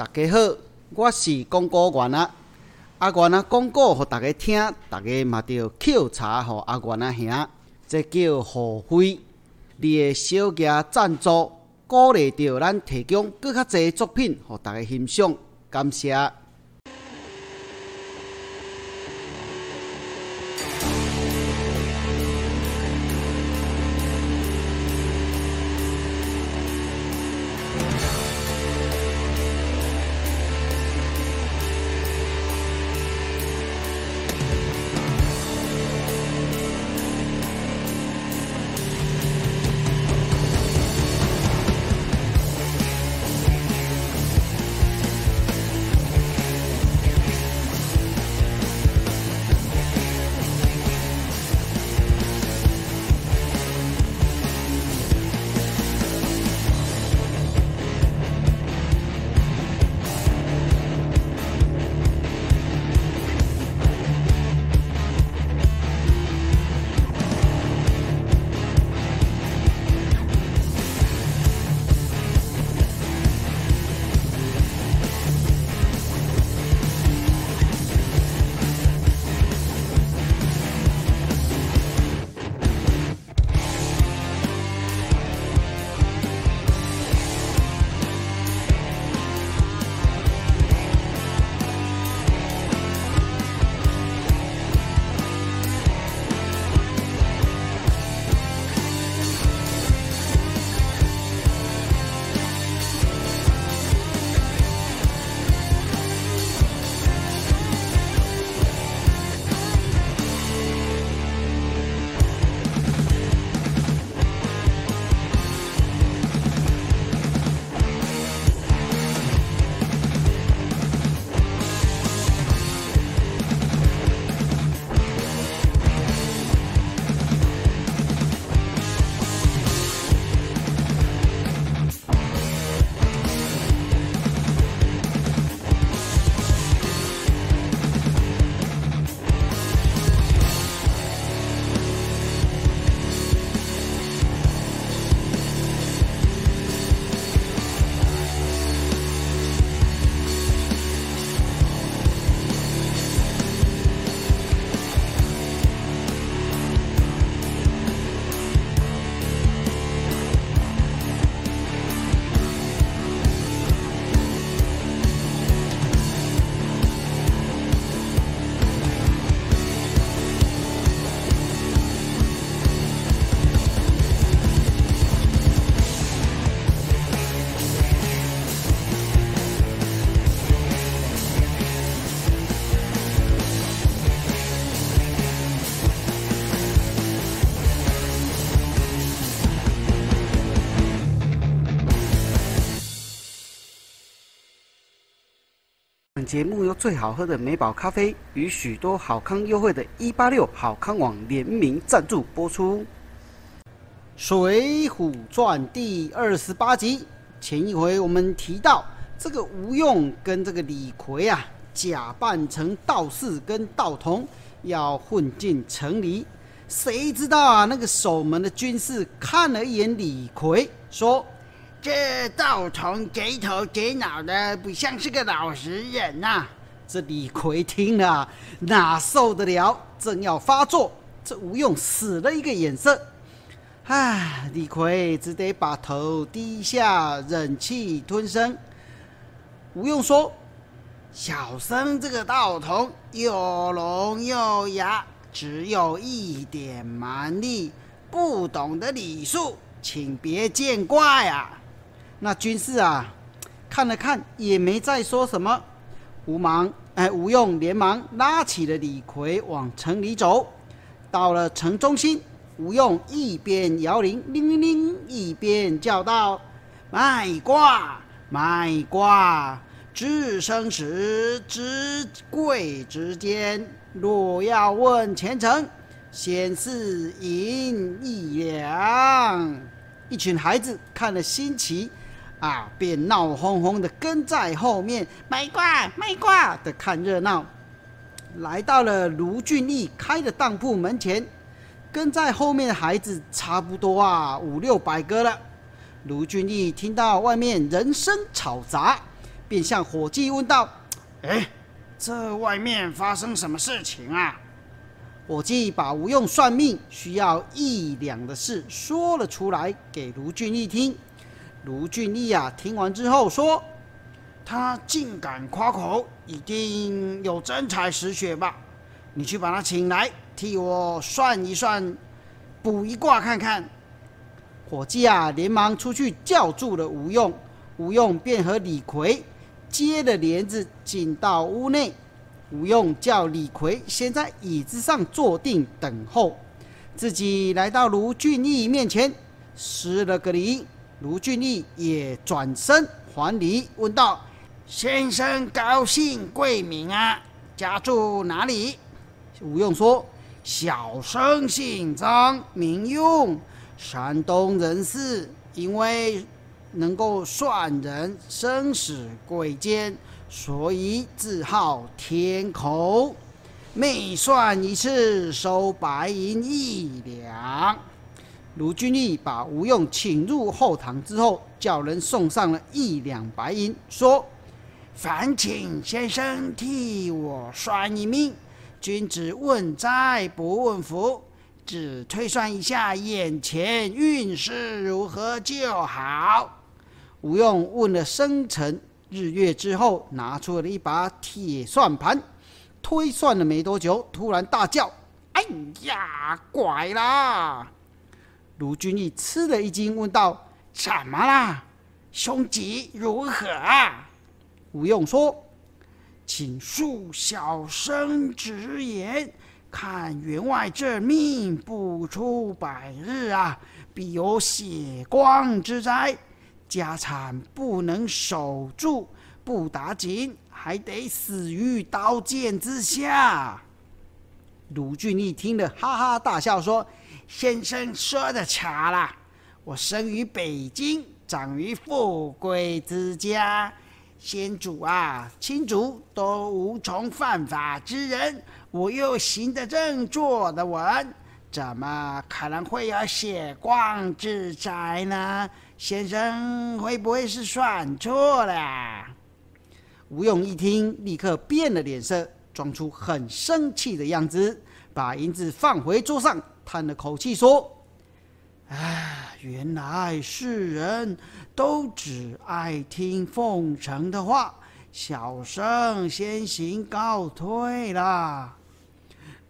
大家好，我是广告员啊。阿元啊，广告互大家听，大家嘛着抾茶互阿元啊兄，这叫互惠。你的小额赞助，鼓励着咱提供更较侪作品互大家欣赏，感谢。节目由最好喝的美宝咖啡与许多好康优惠的一八六好康网联名赞助播出。《水浒传》第二十八集，前一回我们提到，这个吴用跟这个李逵啊，假扮成道士跟道童，要混进城里。谁知道啊，那个守门的军士看了一眼李逵，说。这道童贼头贼脑的，不像是个老实人呐！这李逵听了哪受得了？正要发作，这吴用使了一个眼色，唉，李逵只得把头低下，忍气吞声。吴用说：“小生这个道童又聋又哑，只有一点蛮力，不懂得礼数，请别见怪啊！”那军士啊，看了看也没再说什么。吴忙，哎，吴用连忙拉起了李逵往城里走。到了城中心，吴用一边摇铃，铃铃铃，一边叫道：“卖卦，卖卦！知生时，知贵之间。若要问前程，先是银一两。”一群孩子看了新奇。啊，便闹哄哄的跟在后面卖瓜卖瓜的看热闹，来到了卢俊义开的当铺门前，跟在后面的孩子差不多啊五六百个了。卢俊义听到外面人声吵杂，便向伙计问道：“哎，这外面发生什么事情啊？”伙计把吴用算命需要一两的事说了出来，给卢俊义听。卢俊义啊，听完之后说：“他竟敢夸口，一定有真才实学吧？你去把他请来，替我算一算，卜一卦看看。”伙计啊，连忙出去叫住了吴用。吴用便和李逵接了帘子进到屋内。吴用叫李逵先在椅子上坐定等候，自己来到卢俊义面前施了个礼。卢俊义也转身还礼，问道：“先生高姓贵名啊？家住哪里？”吴用说：“小生姓张，名用，山东人士，因为能够算人生死贵贱。”所以自号天口，每算一次收白银一两。卢俊义把吴用请入后堂之后，叫人送上了一两白银，说：“烦请先生替我算一命。君子问灾不问福，只推算一下眼前运势如何就好。”吴用问了生辰。日月之后，拿出了一把铁算盘，推算了没多久，突然大叫：“哎呀，怪啦！”卢俊义吃了一惊，问道：“怎么啦？凶吉如何啊？”吴用说：“请恕小生直言，看员外这命不出百日啊，必有血光之灾。”家产不能守住，不打紧，还得死于刀剑之下。卢俊义听了，哈哈大笑说：“先生说的巧了，我生于北京，长于富贵之家，先祖啊、亲族都无从犯法之人，我又行得正，坐得稳，怎么可能会有血光之灾呢？”先生会不会是算错了？吴用一听，立刻变了脸色，装出很生气的样子，把银子放回桌上，叹了口气说：“唉，原来世人都只爱听奉承的话，小生先行告退啦。”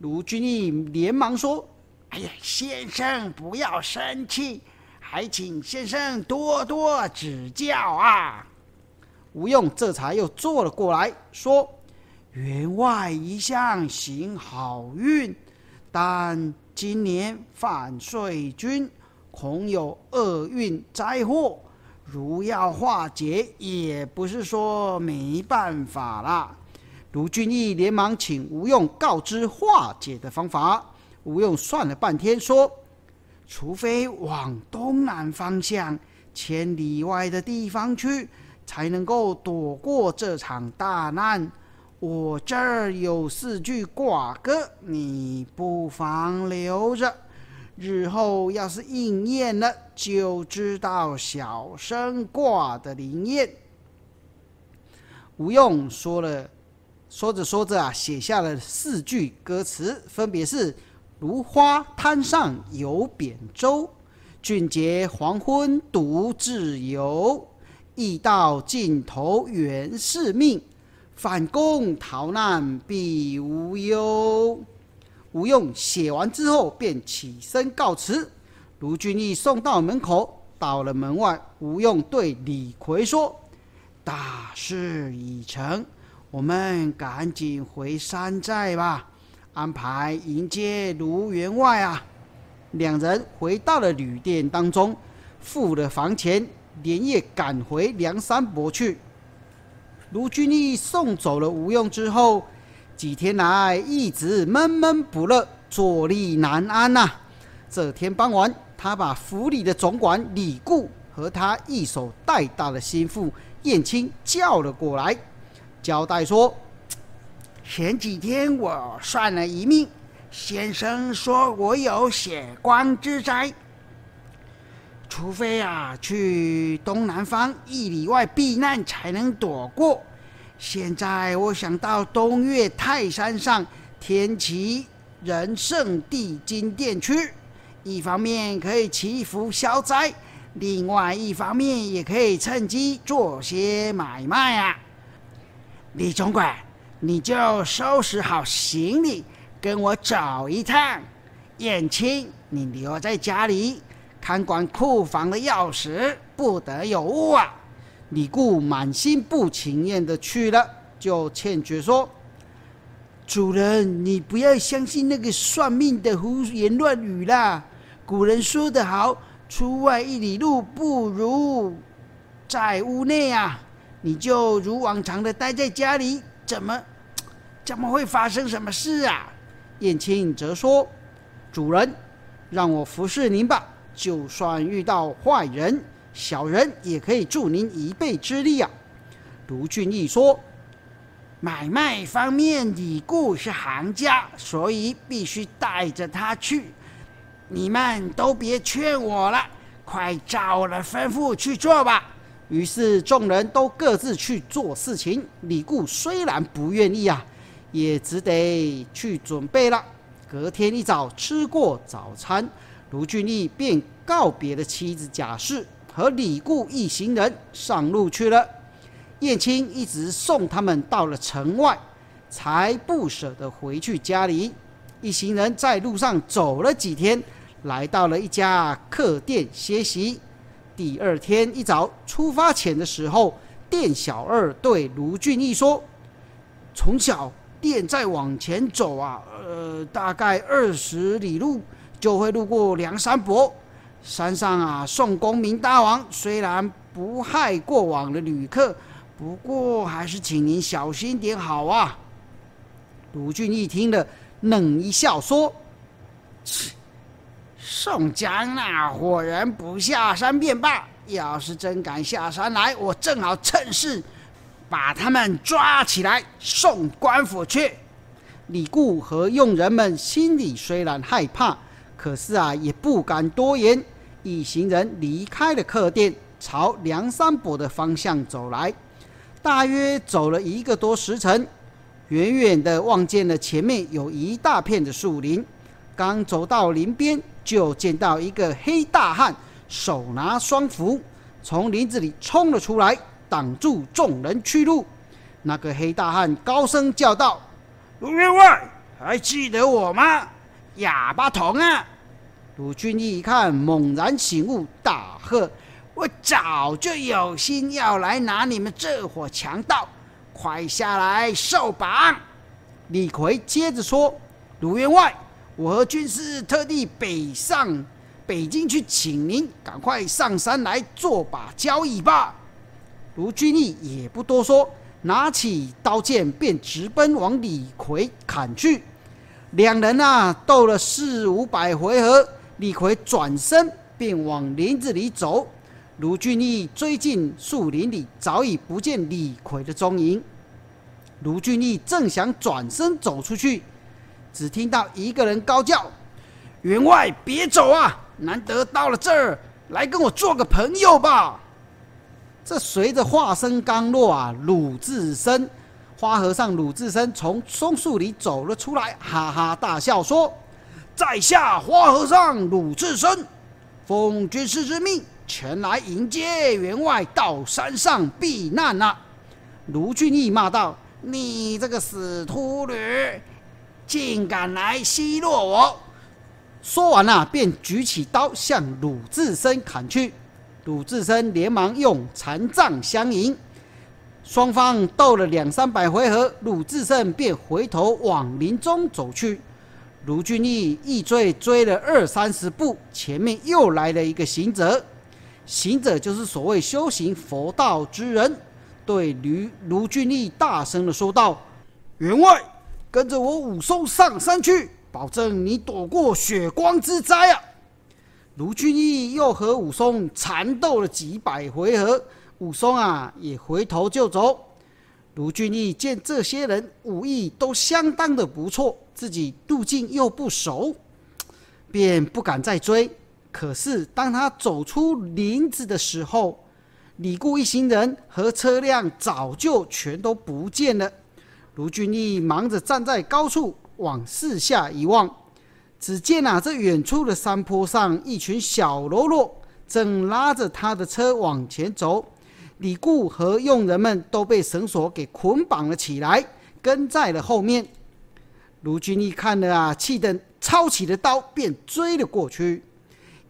卢俊义连忙说：“哎呀，先生不要生气。”还请先生多多指教啊！吴用这才又坐了过来，说：“员外一向行好运，但今年犯税君，恐有厄运灾祸。如要化解，也不是说没办法啦。”卢俊义连忙请吴用告知化解的方法。吴用算了半天，说。除非往东南方向千里外的地方去，才能够躲过这场大难。我这儿有四句卦歌，你不妨留着，日后要是应验了，就知道小生卦的灵验。吴用说了，说着说着啊，写下了四句歌词，分别是。芦花滩上有扁舟，俊杰黄昏独自游。驿道尽头原是命，反攻逃难必无忧。吴用写完之后便起身告辞。卢俊义送到门口，到了门外，吴用对李逵说：“大事已成，我们赶紧回山寨吧。”安排迎接卢员外啊！两人回到了旅店当中，付了房钱，连夜赶回梁山伯去。卢俊义送走了吴用之后，几天来一直闷闷不乐，坐立难安呐。这天傍晚，他把府里的总管李固和他一手带大的心腹燕青叫了过来，交代说。前几天我算了一命，先生说我有血光之灾，除非啊去东南方一里外避难才能躲过。现在我想到东岳泰山上天齐人圣地金殿去，一方面可以祈福消灾，另外一方面也可以趁机做些买卖啊。李总管，你就收拾好行李，跟我走一趟。燕青，你留在家里看管库房的钥匙，不得有误啊！李固满心不情愿的去了。就劝绝说：“主人，你不要相信那个算命的胡言乱语啦。古人说得好，出外一里路不如在屋内啊。你就如往常的待在家里，怎么 怎么会发生什么事啊？”燕青则说：“主人，让我服侍您吧。就算遇到坏人、小人，也可以助您一臂之力啊。”卢俊义说。买卖方面，李固是行家，所以必须带着他去。你们都别劝我了，快照了吩咐去做吧。于是众人都各自去做事情。李固虽然不愿意啊，也只得去准备了。隔天一早吃过早餐，卢俊义便告别了妻子贾氏，和李固一行人上路去了。燕青一直送他们到了城外，才不舍得回去家里。一行人在路上走了几天，来到了一家客店歇息。第二天一早出发前的时候，店小二对卢俊义说：“从小店再往前走啊，呃，大概二十里路就会路过梁山伯山上啊。宋公明大王虽然不害过往的旅客。”不过还是请您小心点好啊！卢俊义听了，冷一笑说：“切，宋江那伙人不下山便罢，要是真敢下山来，我正好趁势把他们抓起来送官府去。”李固和佣人们心里虽然害怕，可是啊，也不敢多言。一行人离开了客店，朝梁山伯的方向走来。大约走了一个多时辰，远远的望见了前面有一大片的树林。刚走到林边，就见到一个黑大汉，手拿双斧，从林子里冲了出来，挡住众人去路。那个黑大汉高声叫道：“卢员外，还记得我吗？哑巴童啊！”卢俊义一看，猛然醒悟，大喝。我早就有心要来拿你们这伙强盗，快下来受绑！李逵接着说：“卢员外，我和军师特地北上北京去请您，赶快上山来做把交易吧。”卢俊义也不多说，拿起刀剑便直奔往李逵砍去。两人啊斗了四五百回合，李逵转身便往林子里走。卢俊义追进树林里，早已不见李逵的踪影。卢俊义正想转身走出去，只听到一个人高叫：“员外，别走啊！难得到了这儿，来跟我做个朋友吧。”这随着话声刚落啊，鲁智深，花和尚鲁智深从松树里走了出来，哈哈大笑说：“在下花和尚鲁智深，奉军师之命。”前来迎接员外到山上避难了。卢俊义骂道：“你这个死秃驴，竟敢来奚落我！”说完了，便举起刀向鲁智深砍去。鲁智深连忙用禅杖相迎，双方斗了两三百回合，鲁智深便回头往林中走去。卢俊义一追追了二三十步，前面又来了一个行者。行者就是所谓修行佛道之人，对卢卢俊义大声的说道：“员外，跟着我武松上山去，保证你躲过血光之灾啊！”卢俊义又和武松缠斗了几百回合，武松啊也回头就走。卢俊义见这些人武艺都相当的不错，自己路径又不熟，便不敢再追。可是当他走出林子的时候，李固一行人和车辆早就全都不见了。卢俊义忙着站在高处往四下一望，只见啊，这远处的山坡上，一群小喽啰正拉着他的车往前走。李固和佣人们都被绳索给捆绑了起来，跟在了后面。卢俊义看了啊，气得抄起了刀，便追了过去。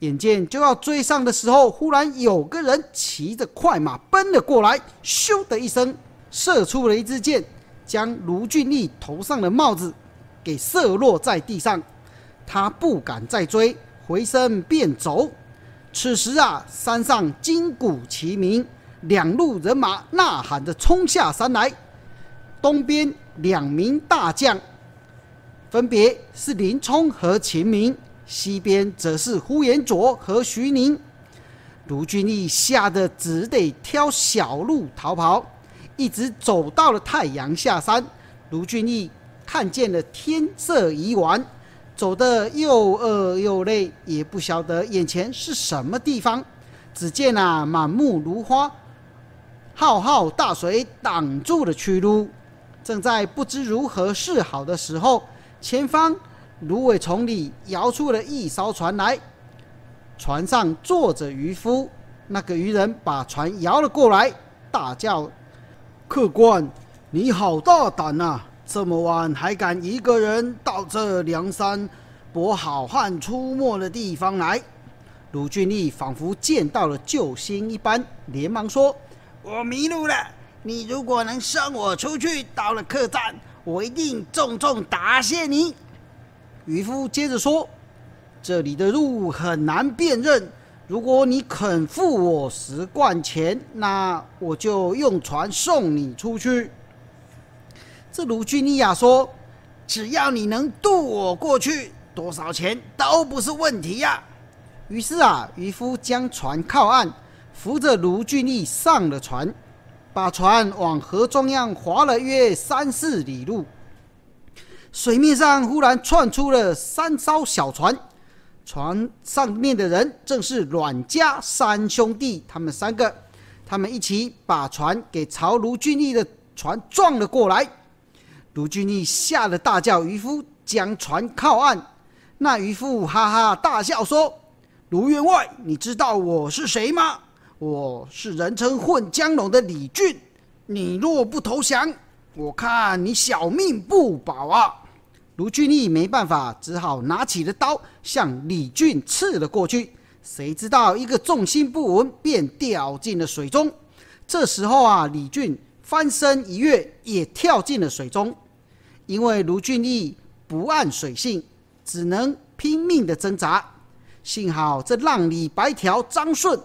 眼见就要追上的时候，忽然有个人骑着快马奔了过来，咻的一声，射出了一支箭，将卢俊义头上的帽子给射落在地上。他不敢再追，回身便走。此时啊，山上金鼓齐鸣。两路人马呐喊着冲下山来，东边两名大将，分别是林冲和秦明；西边则是呼延灼和徐宁。卢俊义吓得只得挑小路逃跑，一直走到了太阳下山。卢俊义看见了天色已晚，走得又饿又累，也不晓得眼前是什么地方。只见啊，满目芦花。浩浩大水挡住了去路，正在不知如何是好的时候，前方芦苇丛里摇出了一艘船来，船上坐着渔夫。那个渔人把船摇了过来，大叫：“客官，你好大胆呐！这么晚还敢一个人到这梁山伯好汉出没的地方来？”卢俊义仿佛见到了救星一般，连忙说。我迷路了，你如果能送我出去，到了客栈，我一定重重答谢你。渔夫接着说：“这里的路很难辨认，如果你肯付我十贯钱，那我就用船送你出去。”这卢俊尼亚说：“只要你能渡我过去，多少钱都不是问题呀。”于是啊，渔夫将船靠岸。扶着卢俊义上了船，把船往河中央划了约三四里路。水面上忽然窜出了三艘小船，船上面的人正是阮家三兄弟，他们三个，他们一起把船给朝卢俊义的船撞了过来。卢俊义吓得大叫：“渔夫，将船靠岸！”那渔夫哈哈大笑说：“卢员外，你知道我是谁吗？”我是人称混江龙的李俊，你若不投降，我看你小命不保啊！卢俊义没办法，只好拿起了刀向李俊刺了过去。谁知道一个重心不稳，便掉进了水中。这时候啊，李俊翻身一跃，也跳进了水中。因为卢俊义不按水性，只能拼命的挣扎。幸好这浪里白条张顺。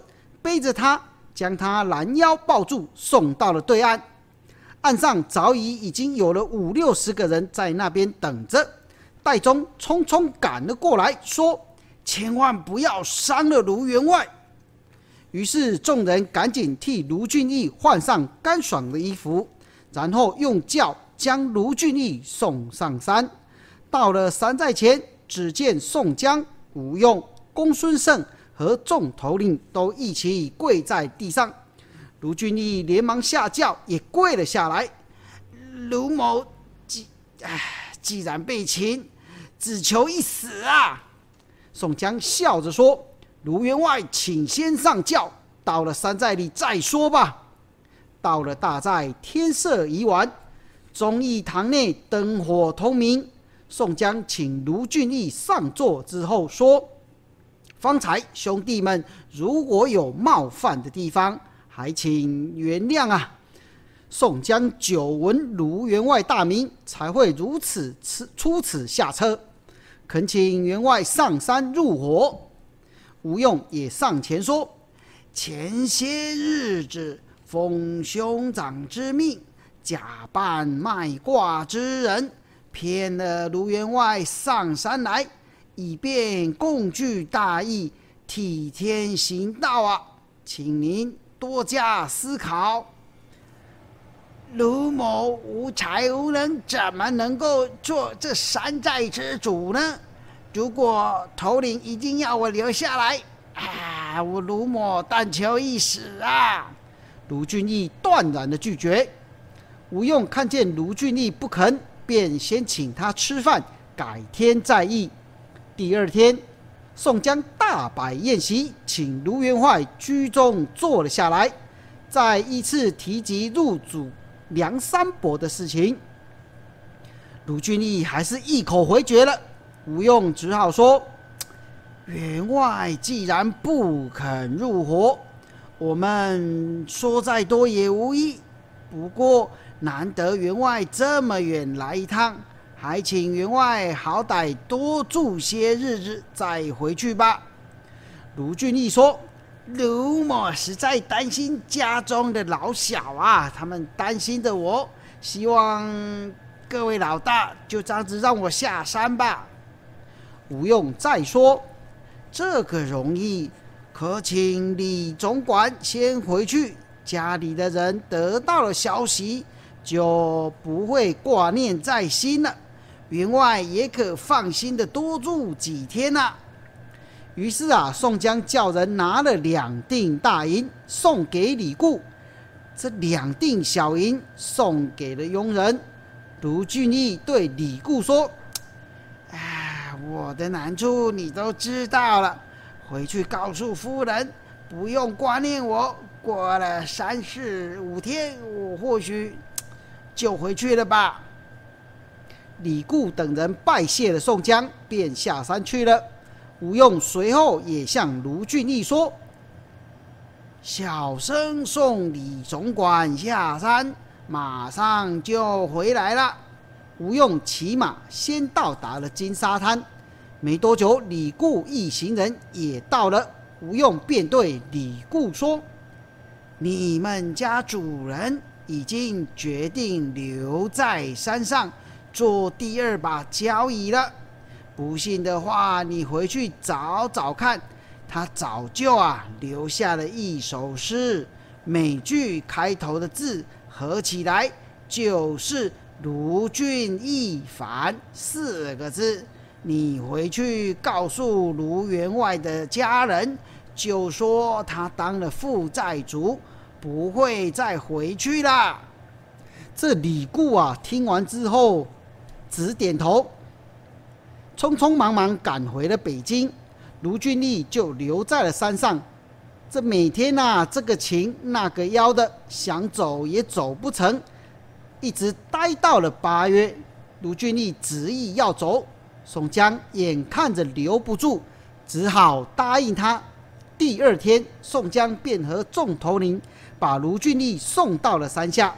背着他，将他拦腰抱住，送到了对岸。岸上早已已经有了五六十个人在那边等着。戴宗匆匆赶了过来，说：“千万不要伤了卢员外。”于是众人赶紧替卢俊义换上干爽的衣服，然后用轿将卢俊义送上山。到了山寨前，只见宋江、吴用、公孙胜。和众头领都一起跪在地上，卢俊义连忙下轿，也跪了下来。卢某既唉，既然被擒，只求一死啊！宋江笑着说：“卢员外，请先上轿，到了山寨里再说吧。”到了大寨，天色已晚，忠义堂内灯火通明。宋江请卢俊义上座之后说。方才兄弟们如果有冒犯的地方，还请原谅啊！宋江久闻卢员外大名，才会如此出出此下策，恳请员外上山入伙。吴用也上前说：“前些日子奉兄长之命，假扮卖卦之人，骗了卢员外上山来。”以便共聚大义，替天行道啊！请您多加思考。卢某无才无能，怎么能够做这山寨之主呢？如果头领一定要我留下来，啊，我卢某但求一死啊！卢俊义断然的拒绝。吴用看见卢俊义不肯，便先请他吃饭，改天再议。第二天，宋江大摆宴席，请卢员外居中坐了下来，再一次提及入主梁山伯的事情。卢俊义还是一口回绝了。吴用只好说：“员外既然不肯入伙，我们说再多也无益。不过难得员外这么远来一趟，还请员外好歹多住些日子再回去吧。”卢俊义说：“卢某实在担心家中的老小啊，他们担心着我，希望各位老大就这样子让我下山吧。”吴用再说：“这个容易，可请李总管先回去。家里的人得到了消息，就不会挂念在心了。员外也可放心的多住几天呐。”于是啊，宋江叫人拿了两锭大银送给李固，这两锭小银送给了佣人。卢俊义对李固说。哎我的难处你都知道了，回去告诉夫人，不用挂念我。过了三四五天，我或许就回去了吧。李固等人拜谢了宋江，便下山去了。吴用随后也向卢俊义说：“小生送李总管下山，马上就回来了。”吴用骑马先到达了金沙滩。没多久，李固一行人也到了。吴用便对李固说：“你们家主人已经决定留在山上做第二把交椅了。不信的话，你回去找找看，他早就啊留下了一首诗，每句开头的字合起来就是‘卢俊义凡’四个字。”你回去告诉卢员外的家人，就说他当了负债主，不会再回去了。这李固啊，听完之后只点头，匆匆忙忙赶回了北京。卢俊义就留在了山上，这每天呐，这个情那个妖的，想走也走不成，一直待到了八月，卢俊义执意要走。宋江眼看着留不住，只好答应他。第二天，宋江便和众头领把卢俊义送到了山下。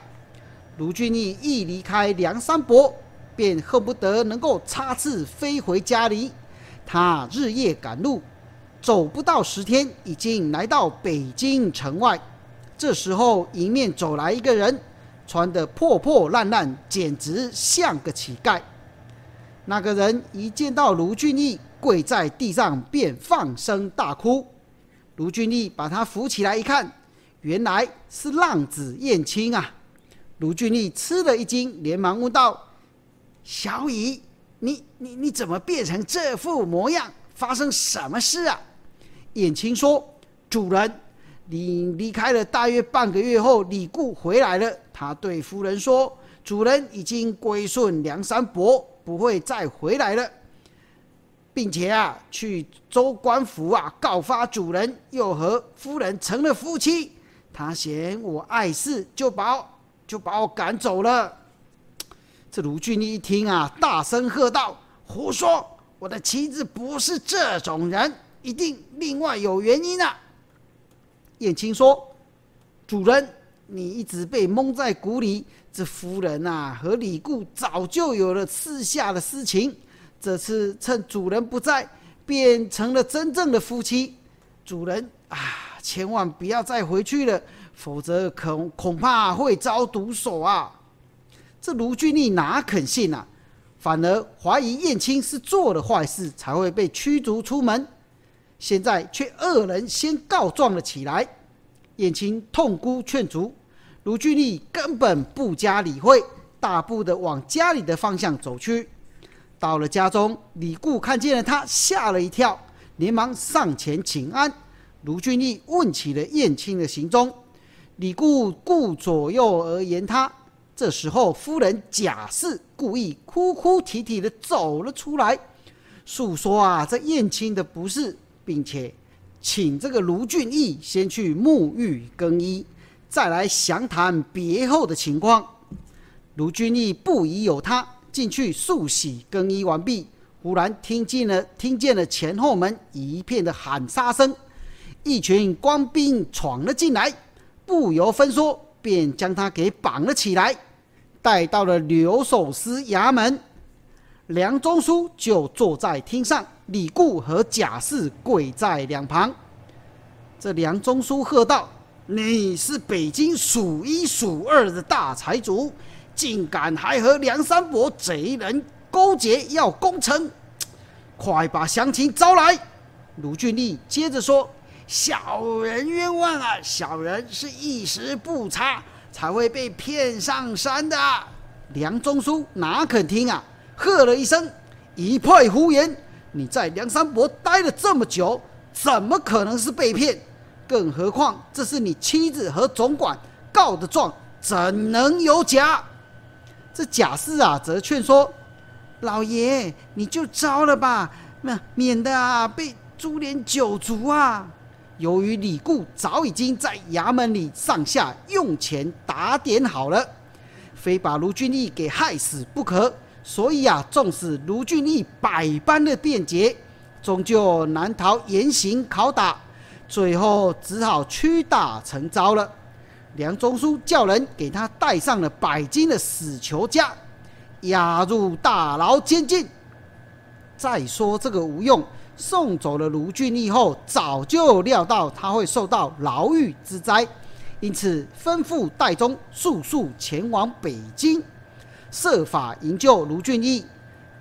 卢俊义一离开梁山伯，便恨不得能够插翅飞回家里。他日夜赶路，走不到十天，已经来到北京城外。这时候，迎面走来一个人，穿得破破烂烂，简直像个乞丐。那个人一见到卢俊义，跪在地上便放声大哭。卢俊义把他扶起来一看，原来是浪子燕青啊！卢俊义吃了一惊，连忙问道：“小乙，你你你怎么变成这副模样？发生什么事啊？”燕青说：“主人，你离开了大约半个月后，李固回来了。他对夫人说，主人已经归顺梁山伯。”不会再回来了，并且啊，去州官府啊告发主人，又和夫人成了夫妻。他嫌我碍事，就把就把我赶走了。这卢俊义一听啊，大声喝道：“胡说！我的妻子不是这种人，一定另外有原因啊！”燕青说：“主人，你一直被蒙在鼓里。”这夫人呐，和李固早就有了私下的私情，这次趁主人不在，变成了真正的夫妻。主人啊，千万不要再回去了，否则恐恐怕会遭毒手啊！这卢俊义哪肯信啊？反而怀疑燕青是做了坏事，才会被驱逐出门。现在却恶人先告状了起来，燕青痛哭劝阻。卢俊义根本不加理会，大步的往家里的方向走去。到了家中，李固看见了他，吓了一跳，连忙上前请安。卢俊义问起了燕青的行踪，李固顾左右而言他。这时候，夫人贾氏故意哭哭啼啼的走了出来，诉说啊这燕青的不是，并且请这个卢俊义先去沐浴更衣，再来详谈别后的情况。卢俊义不疑有他。进去漱洗更衣完毕，忽然听见了听见了前后门一片的喊杀声，一群官兵闯了进来，不由分说便将他给绑了起来，带到了留守司衙门。梁中书就坐在厅上，李固和贾氏跪在两旁。这梁中书喝道：“你是北京数一数二的大财主！”竟敢还和梁山伯贼人勾结，要攻城！快把详情招来！卢俊义接着说：“小人冤枉啊！小人是一时不察，才会被骗上山的。”梁中书哪肯听啊？喝了一声：“一派胡言！你在梁山伯待了这么久，怎么可能是被骗？更何况这是你妻子和总管告的状，怎能有假？”这贾氏啊，则劝说老爷，你就招了吧，那免得啊被株连九族啊。由于李固早已经在衙门里上下用钱打点好了，非把卢俊义给害死不可，所以啊，纵使卢俊义百般的辩解，终究难逃严刑拷打，最后只好屈打成招了。梁中书叫人给他带上了百斤的死囚枷，押入大牢监禁。再说这个吴用送走了卢俊义后，早就料到他会受到牢狱之灾，因此吩咐戴宗速速前往北京，设法营救卢俊义。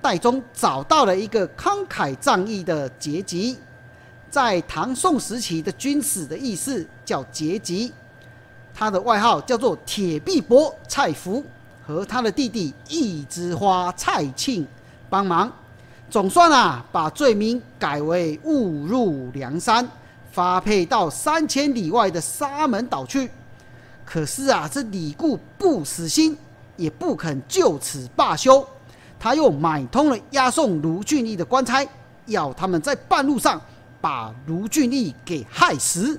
戴宗找到了一个慷慨仗义的节吉，在唐宋时期的军史的意思叫节吉。他的外号叫做铁臂伯蔡福，和他的弟弟一枝花蔡庆帮忙，总算啊把罪名改为误入梁山，发配到三千里外的沙门岛去。可是啊，这李固不死心，也不肯就此罢休，他又买通了押送卢俊义的官差，要他们在半路上把卢俊义给害死。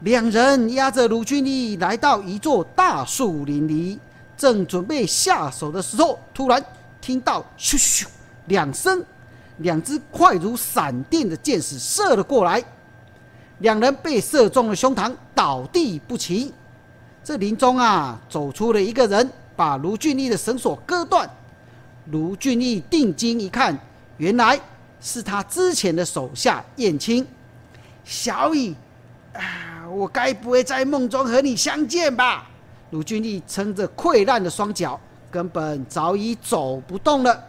两人押着卢俊义来到一座大树林里，正准备下手的时候，突然听到咻咻两声，两只快如闪电的箭矢射了过来，两人被射中了胸膛，倒地不起。这林中啊，走出了一个人，把卢俊义的绳索割断。卢俊义定睛一看，原来是他之前的手下燕青。小乙，啊。我该不会在梦中和你相见吧？卢俊义撑着溃烂的双脚，根本早已走不动了。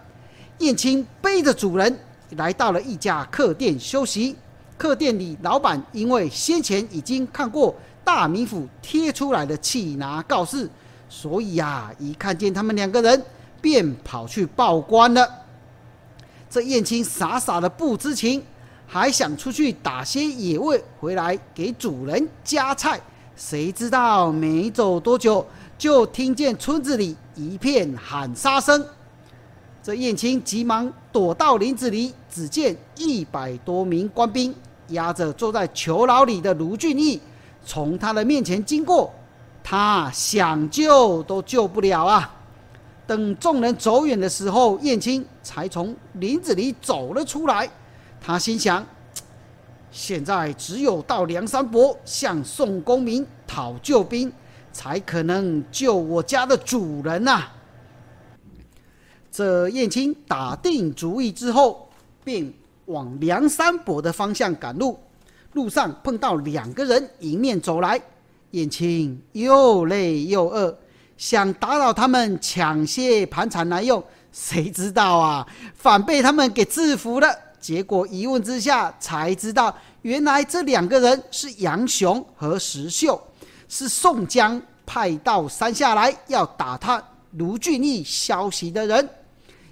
燕青背着主人来到了一家客店休息。客店里老板因为先前已经看过大名府贴出来的气拿告示，所以呀，一看见他们两个人，便跑去报官了。这燕青傻傻的不知情。还想出去打些野味回来给主人夹菜，谁知道没走多久，就听见村子里一片喊杀声。这燕青急忙躲到林子里，只见一百多名官兵押着坐在囚牢里的卢俊义，从他的面前经过。他想救都救不了啊！等众人走远的时候，燕青才从林子里走了出来。他心想：现在只有到梁山伯向宋公明讨救兵，才可能救我家的主人呐。这燕青打定主意之后，便往梁山伯的方向赶路。路上碰到两个人迎面走来，燕青又累又饿，想打扰他们抢些盘缠来用，谁知道啊，反被他们给制服了。结果一问之下，才知道原来这两个人是杨雄和石秀，是宋江派到山下来要打探卢俊义消息的人。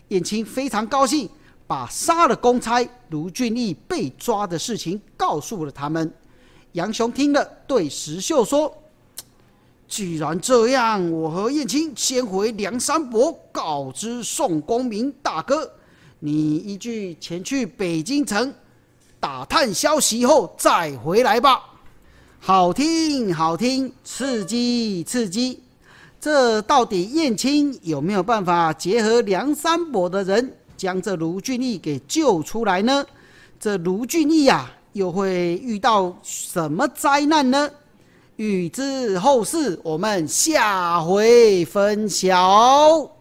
燕青非常高兴，把杀了公差卢俊义被抓的事情告诉了他们。杨雄听了，对石秀说：“既然这样，我和燕青先回梁山伯告知宋公明大哥，你依据前去北京城打探消息后再回来吧。”好听，好听，刺激，刺激。这到底燕青有没有办法结合梁山伯的人，将这卢俊义给救出来呢？这卢俊义呀，又会遇到什么灾难呢？欲知后事，我们下回分晓。